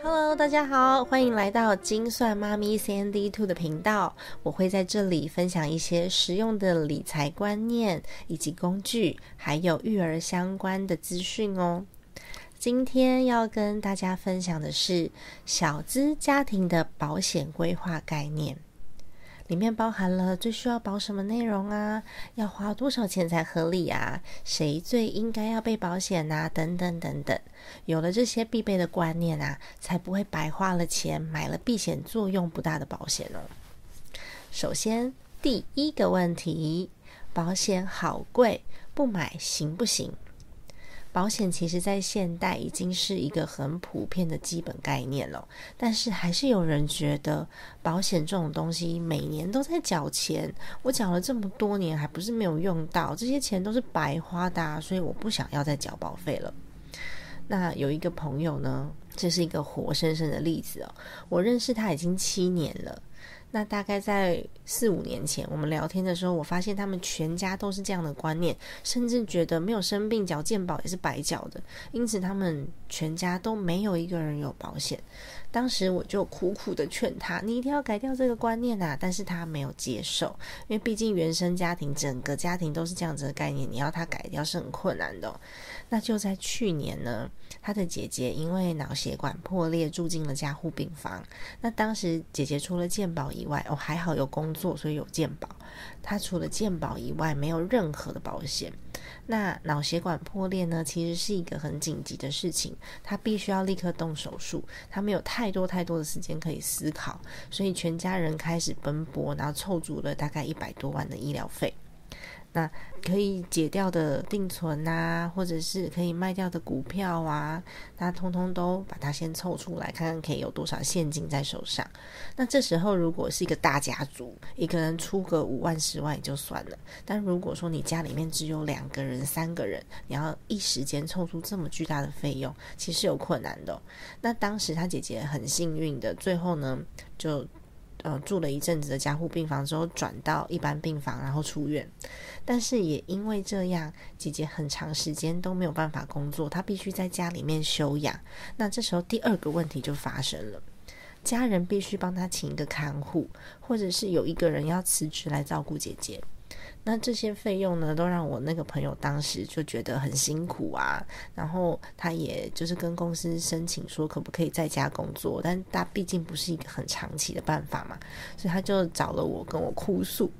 Hello，大家好，欢迎来到精算妈咪 CND Two 的频道。我会在这里分享一些实用的理财观念以及工具，还有育儿相关的资讯哦。今天要跟大家分享的是小资家庭的保险规划概念。里面包含了最需要保什么内容啊？要花多少钱才合理啊？谁最应该要被保险啊？等等等等。有了这些必备的观念啊，才不会白花了钱买了避险作用不大的保险哦。首先，第一个问题，保险好贵，不买行不行？保险其实，在现代已经是一个很普遍的基本概念了，但是还是有人觉得保险这种东西每年都在缴钱，我缴了这么多年，还不是没有用到，这些钱都是白花的，所以我不想要再缴保费了。那有一个朋友呢，这是一个活生生的例子哦，我认识他已经七年了。那大概在四五年前，我们聊天的时候，我发现他们全家都是这样的观念，甚至觉得没有生病缴健保也是白缴的，因此他们全家都没有一个人有保险。当时我就苦苦的劝他，你一定要改掉这个观念啊！但是他没有接受，因为毕竟原生家庭整个家庭都是这样子的概念，你要他改掉是很困难的。那就在去年呢，他的姐姐因为脑血管破裂住进了加护病房。那当时姐姐除了健保以外，哦还好有工作，所以有健保。他除了健保以外，没有任何的保险。那脑血管破裂呢，其实是一个很紧急的事情，他必须要立刻动手术，他没有太多太多的时间可以思考，所以全家人开始奔波，然后凑足了大概一百多万的医疗费。那可以解掉的定存啊，或者是可以卖掉的股票啊，那通通都把它先凑出来，看看可以有多少现金在手上。那这时候如果是一个大家族，一个人出个五万、十万也就算了。但如果说你家里面只有两个人、三个人，你要一时间凑出这么巨大的费用，其实有困难的。那当时他姐姐很幸运的，最后呢就。呃，住了一阵子的加护病房之后，转到一般病房，然后出院。但是也因为这样，姐姐很长时间都没有办法工作，她必须在家里面休养。那这时候第二个问题就发生了，家人必须帮她请一个看护，或者是有一个人要辞职来照顾姐姐。那这些费用呢，都让我那个朋友当时就觉得很辛苦啊。然后他也就是跟公司申请说，可不可以在家工作？但他毕竟不是一个很长期的办法嘛，所以他就找了我跟我哭诉。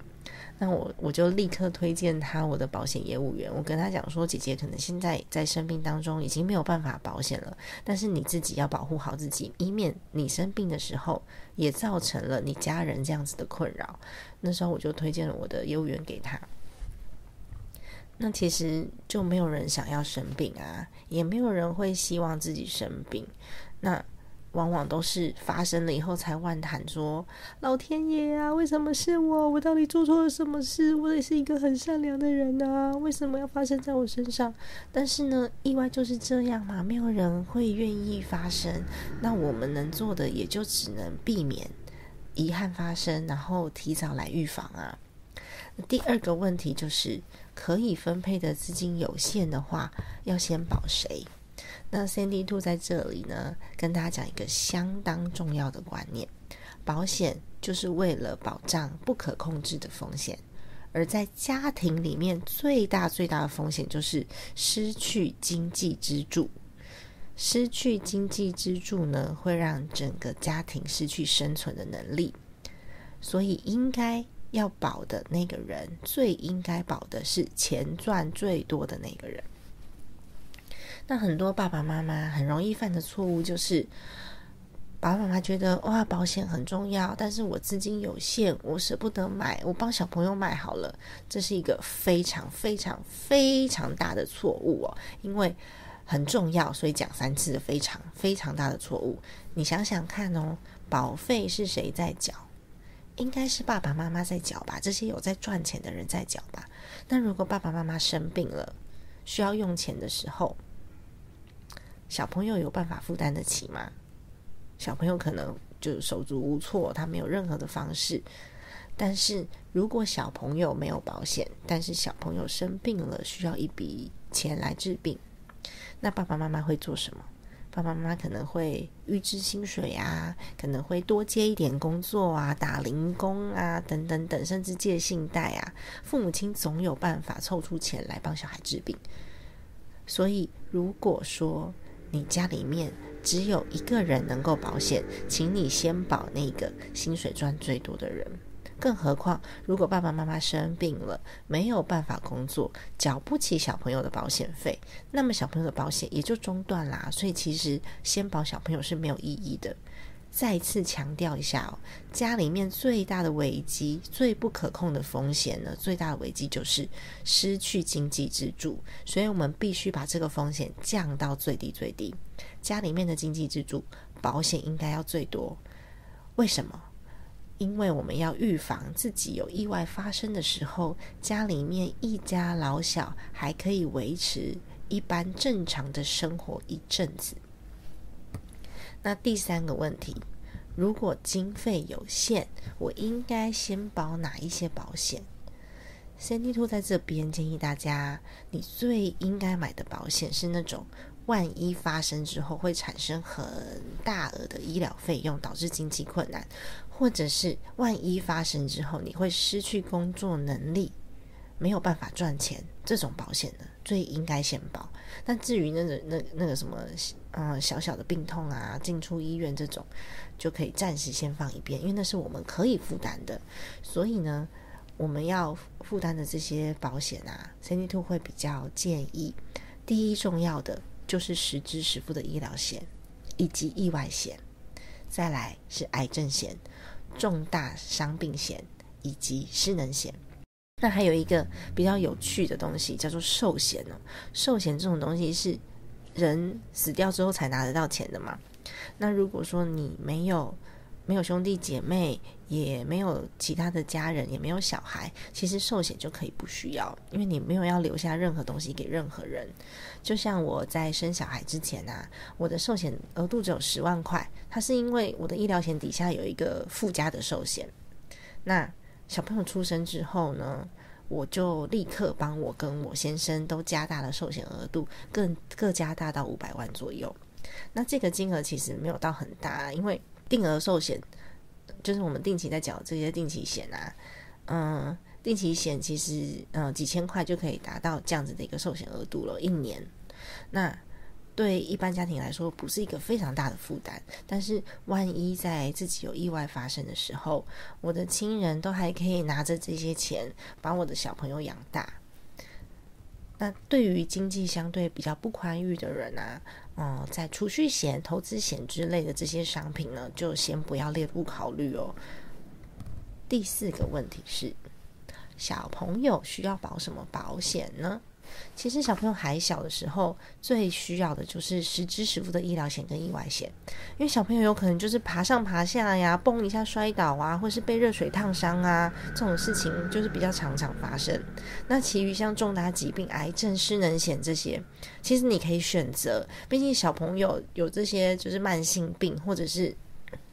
那我我就立刻推荐他我的保险业务员。我跟他讲说，姐姐可能现在在生病当中已经没有办法保险了，但是你自己要保护好自己，以免你生病的时候也造成了你家人这样子的困扰。那时候我就推荐了我的业务员给他。那其实就没有人想要生病啊，也没有人会希望自己生病。那。往往都是发生了以后才万谈说：“老天爷啊，为什么是我？我到底做错了什么事？我也是一个很善良的人啊，为什么要发生在我身上？”但是呢，意外就是这样嘛，没有人会愿意发生。那我们能做的也就只能避免遗憾发生，然后提早来预防啊。第二个问题就是，可以分配的资金有限的话，要先保谁？那 Sandy 兔在这里呢，跟大家讲一个相当重要的观念：保险就是为了保障不可控制的风险，而在家庭里面最大最大的风险就是失去经济支柱。失去经济支柱呢，会让整个家庭失去生存的能力。所以，应该要保的那个人，最应该保的是钱赚最多的那个人。那很多爸爸妈妈很容易犯的错误就是，爸爸妈妈觉得哇保险很重要，但是我资金有限，我舍不得买，我帮小朋友买好了，这是一个非常非常非常大的错误哦，因为很重要，所以讲三次的非常非常大的错误。你想想看哦，保费是谁在缴？应该是爸爸妈妈在缴吧？这些有在赚钱的人在缴吧？那如果爸爸妈妈生病了，需要用钱的时候，小朋友有办法负担得起吗？小朋友可能就手足无措，他没有任何的方式。但是如果小朋友没有保险，但是小朋友生病了，需要一笔钱来治病，那爸爸妈妈会做什么？爸爸妈妈可能会预支薪水啊，可能会多接一点工作啊，打零工啊，等等等，甚至借信贷啊。父母亲总有办法凑出钱来帮小孩治病。所以，如果说你家里面只有一个人能够保险，请你先保那个薪水赚最多的人。更何况，如果爸爸妈妈生病了，没有办法工作，缴不起小朋友的保险费，那么小朋友的保险也就中断啦。所以，其实先保小朋友是没有意义的。再次强调一下哦，家里面最大的危机、最不可控的风险呢，最大的危机就是失去经济支柱。所以我们必须把这个风险降到最低最低。家里面的经济支柱保险应该要最多。为什么？因为我们要预防自己有意外发生的时候，家里面一家老小还可以维持一般正常的生活一阵子。那第三个问题，如果经费有限，我应该先保哪一些保险？Sandy Two 在这边建议大家，你最应该买的保险是那种。万一发生之后会产生很大额的医疗费用，导致经济困难，或者是万一发生之后你会失去工作能力，没有办法赚钱，这种保险呢最应该先保。但至于那个那那个什么，嗯，小小的病痛啊，进出医院这种，就可以暂时先放一边，因为那是我们可以负担的。所以呢，我们要负担的这些保险啊，CND Two 会比较建议，第一重要的。就是实支实付的医疗险，以及意外险，再来是癌症险、重大伤病险以及失能险。那还有一个比较有趣的东西叫做寿险哦。寿险这种东西是人死掉之后才拿得到钱的嘛？那如果说你没有没有兄弟姐妹，也没有其他的家人，也没有小孩，其实寿险就可以不需要，因为你没有要留下任何东西给任何人。就像我在生小孩之前啊，我的寿险额度只有十万块，它是因为我的医疗险底下有一个附加的寿险。那小朋友出生之后呢，我就立刻帮我跟我先生都加大了寿险额度，更各加大到五百万左右。那这个金额其实没有到很大，因为。定额寿险就是我们定期在缴这些定期险啊，嗯，定期险其实嗯几千块就可以达到这样子的一个寿险额度了，一年。那对一般家庭来说不是一个非常大的负担，但是万一在自己有意外发生的时候，我的亲人都还可以拿着这些钱把我的小朋友养大。那对于经济相对比较不宽裕的人啊。嗯，在储蓄险、投资险之类的这些商品呢，就先不要列入考虑哦。第四个问题是，小朋友需要保什么保险呢？其实小朋友还小的时候，最需要的就是实支实付的医疗险跟意外险，因为小朋友有可能就是爬上爬下呀，蹦一下摔倒啊，或是被热水烫伤啊，这种事情就是比较常常发生。那其余像重大疾病、癌症、失能险这些，其实你可以选择，毕竟小朋友有这些就是慢性病或者是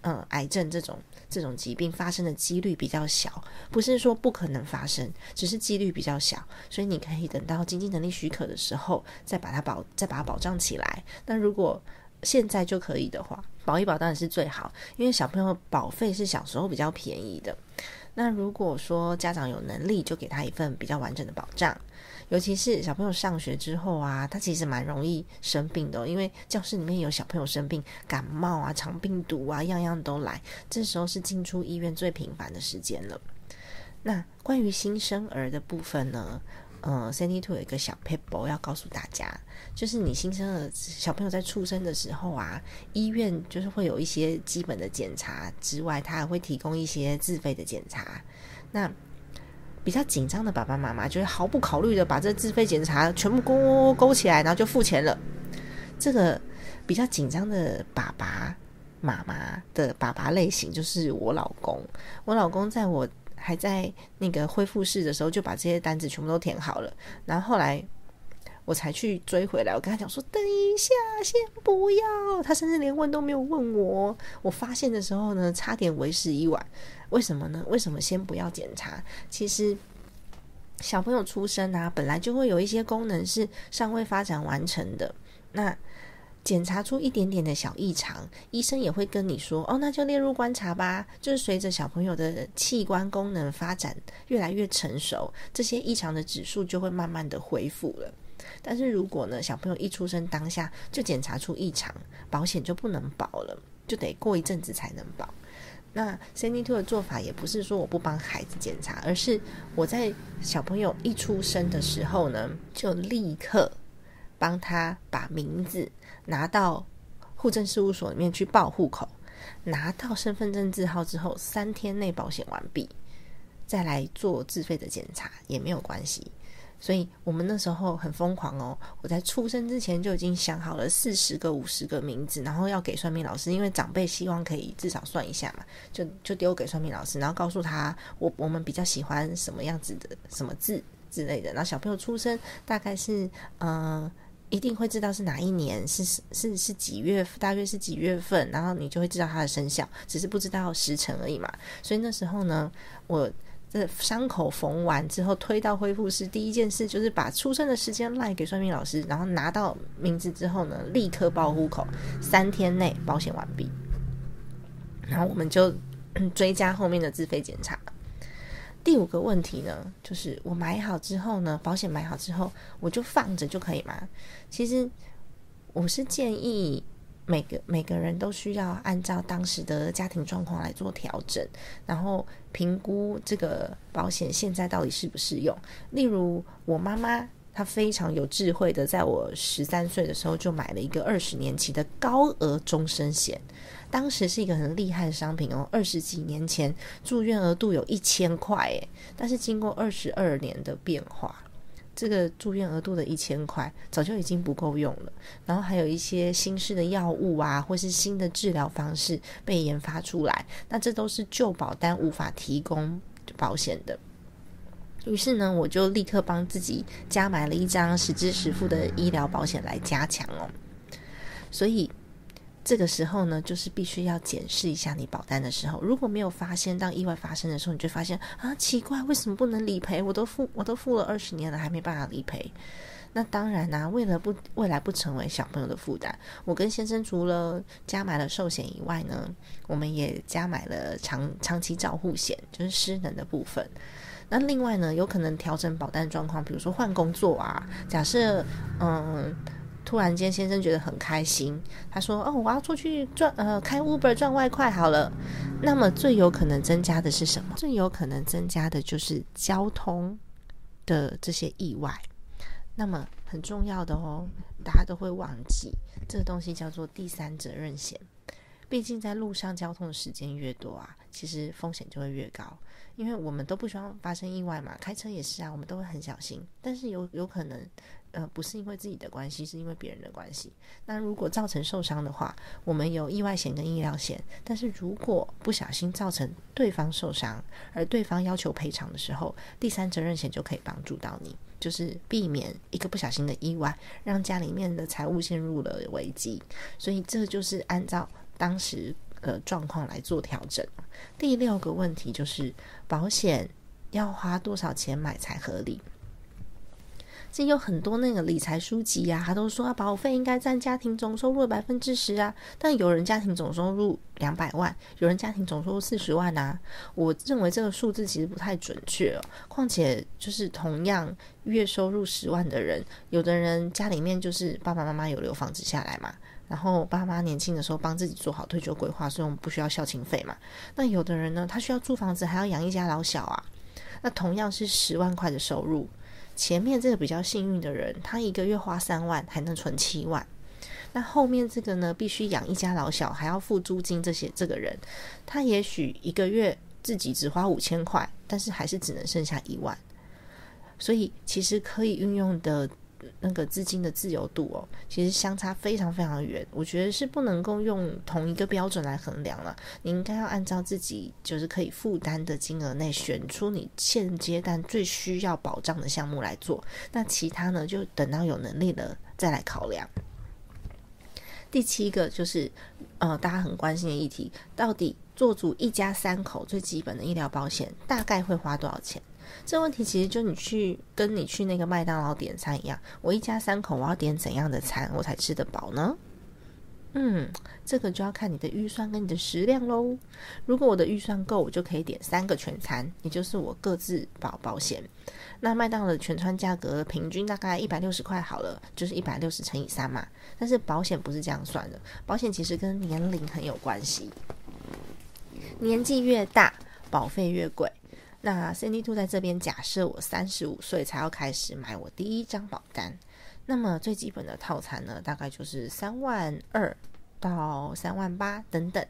嗯癌症这种。这种疾病发生的几率比较小，不是说不可能发生，只是几率比较小，所以你可以等到经济能力许可的时候再把它保，再把它保障起来。那如果现在就可以的话，保一保当然是最好，因为小朋友保费是小时候比较便宜的。那如果说家长有能力，就给他一份比较完整的保障。尤其是小朋友上学之后啊，他其实蛮容易生病的，因为教室里面有小朋友生病，感冒啊、肠病毒啊，样样都来。这时候是进出医院最频繁的时间了。那关于新生儿的部分呢？呃，CT Two 有一个小 paper 要告诉大家，就是你新生儿小朋友在出生的时候啊，医院就是会有一些基本的检查之外，他还会提供一些自费的检查。那比较紧张的爸爸妈妈就会毫不考虑的把这自费检查全部勾勾起来，然后就付钱了。这个比较紧张的爸爸妈妈的爸爸类型就是我老公。我老公在我还在那个恢复室的时候就把这些单子全部都填好了，然后后来我才去追回来。我跟他讲说：“等一下，先不要。”他甚至连问都没有问我。我发现的时候呢，差点为时已晚。为什么呢？为什么先不要检查？其实小朋友出生啊，本来就会有一些功能是尚未发展完成的。那检查出一点点的小异常，医生也会跟你说：“哦，那就列入观察吧。”就是随着小朋友的器官功能发展越来越成熟，这些异常的指数就会慢慢的恢复了。但是如果呢，小朋友一出生当下就检查出异常，保险就不能保了，就得过一阵子才能保。那 CND Two 的做法也不是说我不帮孩子检查，而是我在小朋友一出生的时候呢，就立刻帮他把名字拿到户政事务所里面去报户口，拿到身份证字号之后，三天内保险完毕，再来做自费的检查也没有关系。所以我们那时候很疯狂哦！我在出生之前就已经想好了四十个、五十个名字，然后要给算命老师，因为长辈希望可以至少算一下嘛，就就丢给算命老师，然后告诉他我我们比较喜欢什么样子的什么字之类的。然后小朋友出生大概是嗯，一定会知道是哪一年，是是是几月，大约是几月份，然后你就会知道他的生肖，只是不知道时辰而已嘛。所以那时候呢，我。这伤口缝完之后，推到恢复室，第一件事就是把出生的时间赖给算命老师，然后拿到名字之后呢，立刻报户口，三天内保险完毕。然后我们就追加后面的自费检查。第五个问题呢，就是我买好之后呢，保险买好之后，我就放着就可以吗？其实我是建议。每个每个人都需要按照当时的家庭状况来做调整，然后评估这个保险现在到底适不适用。例如，我妈妈她非常有智慧的，在我十三岁的时候就买了一个二十年期的高额终身险，当时是一个很厉害的商品哦。二十几年前住院额度有一千块诶，但是经过二十二年的变化。这个住院额度的一千块早就已经不够用了，然后还有一些新式的药物啊，或是新的治疗方式被研发出来，那这都是旧保单无法提供保险的。于是呢，我就立刻帮自己加买了一张实支实付的医疗保险来加强哦，所以。这个时候呢，就是必须要检视一下你保单的时候，如果没有发现，当意外发生的时候，你就发现啊，奇怪，为什么不能理赔？我都付，我都付了二十年了，还没办法理赔。那当然啦，为了不未来不成为小朋友的负担，我跟先生除了加买了寿险以外呢，我们也加买了长长期照护险，就是失能的部分。那另外呢，有可能调整保单状况，比如说换工作啊，假设嗯。突然间，先生觉得很开心。他说：“哦，我要出去赚，呃，开 Uber 赚外快好了。”那么最有可能增加的是什么？最有可能增加的就是交通的这些意外。那么很重要的哦，大家都会忘记这个东西叫做第三责任险。毕竟在路上交通的时间越多啊，其实风险就会越高。因为我们都不希望发生意外嘛，开车也是啊，我们都会很小心。但是有有可能。呃，不是因为自己的关系，是因为别人的关系。那如果造成受伤的话，我们有意外险跟医疗险。但是如果不小心造成对方受伤，而对方要求赔偿的时候，第三责任险就可以帮助到你，就是避免一个不小心的意外，让家里面的财务陷入了危机。所以这就是按照当时的状况来做调整。第六个问题就是保险要花多少钱买才合理？其实有很多那个理财书籍呀，他都说啊，保费应该占家庭总收入的百分之十啊。但有人家庭总收入两百万，有人家庭总收入四十万啊。我认为这个数字其实不太准确。况且就是同样月收入十万的人，有的人家里面就是爸爸妈妈有留房子下来嘛，然后爸妈年轻的时候帮自己做好退休规划，所以我们不需要孝亲费嘛。那有的人呢，他需要租房子，还要养一家老小啊。那同样是十万块的收入。前面这个比较幸运的人，他一个月花三万还能存七万，那后面这个呢，必须养一家老小，还要付租金，这些这个人，他也许一个月自己只花五千块，但是还是只能剩下一万，所以其实可以运用的。那个资金的自由度哦，其实相差非常非常远。我觉得是不能够用同一个标准来衡量了。你应该要按照自己就是可以负担的金额内，选出你现阶段最需要保障的项目来做。那其他呢，就等到有能力了再来考量。第七个就是呃，大家很关心的议题，到底做足一家三口最基本的医疗保险，大概会花多少钱？这问题其实就你去跟你去那个麦当劳点餐一样，我一家三口我要点怎样的餐我才吃得饱呢？嗯，这个就要看你的预算跟你的食量喽。如果我的预算够，我就可以点三个全餐，也就是我各自保保险。那麦当劳的全餐价格平均大概一百六十块好了，就是一百六十乘以三嘛。但是保险不是这样算的，保险其实跟年龄很有关系，年纪越大，保费越贵。那 Cindy Two 在这边假设我三十五岁才要开始买我第一张保单，那么最基本的套餐呢，大概就是三万二到三万八等等。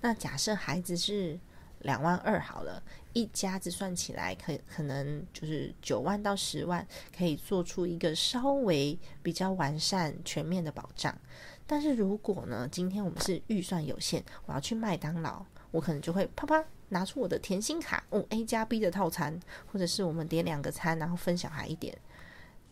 那假设孩子是两万二好了，一家子算起来可可能就是九万到十万，可以做出一个稍微比较完善全面的保障。但是如果呢，今天我们是预算有限，我要去麦当劳，我可能就会啪啪拿出我的甜心卡，哦 A 加 B 的套餐，或者是我们点两个餐，然后分小孩一点。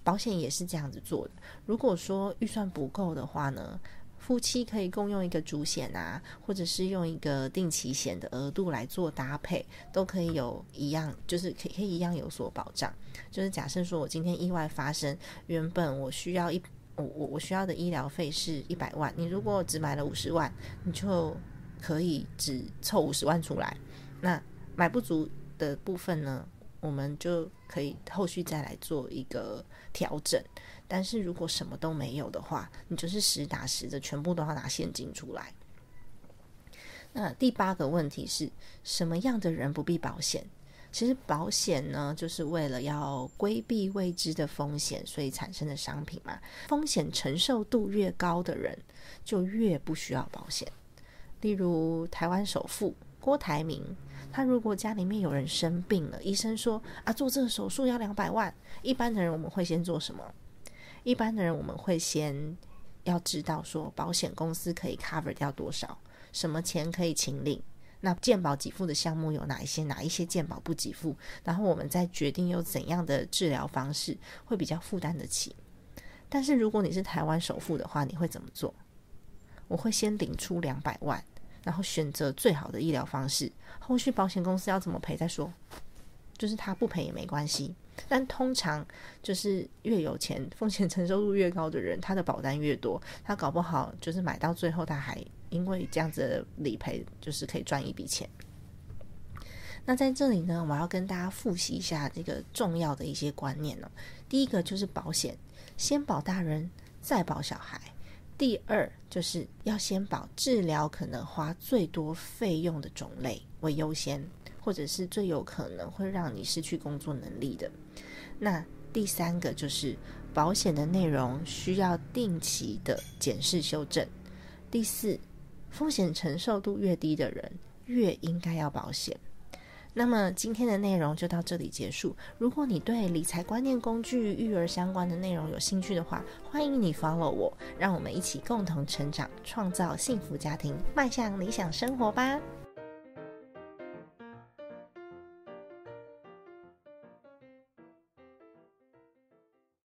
保险也是这样子做的。如果说预算不够的话呢？夫妻可以共用一个主险啊，或者是用一个定期险的额度来做搭配，都可以有一样，就是可以可以一样有所保障。就是假设说我今天意外发生，原本我需要一我我我需要的医疗费是一百万，你如果只买了五十万，你就可以只凑五十万出来。那买不足的部分呢，我们就可以后续再来做一个调整。但是如果什么都没有的话，你就是实打实的全部都要拿现金出来。那第八个问题是什么样的人不必保险？其实保险呢，就是为了要规避未知的风险，所以产生的商品嘛。风险承受度越高的人，就越不需要保险。例如台湾首富郭台铭，他如果家里面有人生病了，医生说啊，做这个手术要两百万，一般的人我们会先做什么？一般的人，我们会先要知道说保险公司可以 cover 掉多少，什么钱可以请领，那健保给付的项目有哪一些，哪一些健保不给付，然后我们再决定有怎样的治疗方式会比较负担得起。但是如果你是台湾首富的话，你会怎么做？我会先领出两百万，然后选择最好的医疗方式，后续保险公司要怎么赔再说，就是他不赔也没关系。但通常就是越有钱、风险承受度越高的人，他的保单越多，他搞不好就是买到最后，他还因为这样子理赔，就是可以赚一笔钱。那在这里呢，我要跟大家复习一下这个重要的一些观念哦。第一个就是保险，先保大人，再保小孩；第二就是要先保治疗可能花最多费用的种类为优先。或者是最有可能会让你失去工作能力的。那第三个就是保险的内容需要定期的检视修正。第四，风险承受度越低的人越应该要保险。那么今天的内容就到这里结束。如果你对理财观念、工具、育儿相关的内容有兴趣的话，欢迎你 follow 我，让我们一起共同成长，创造幸福家庭，迈向理想生活吧。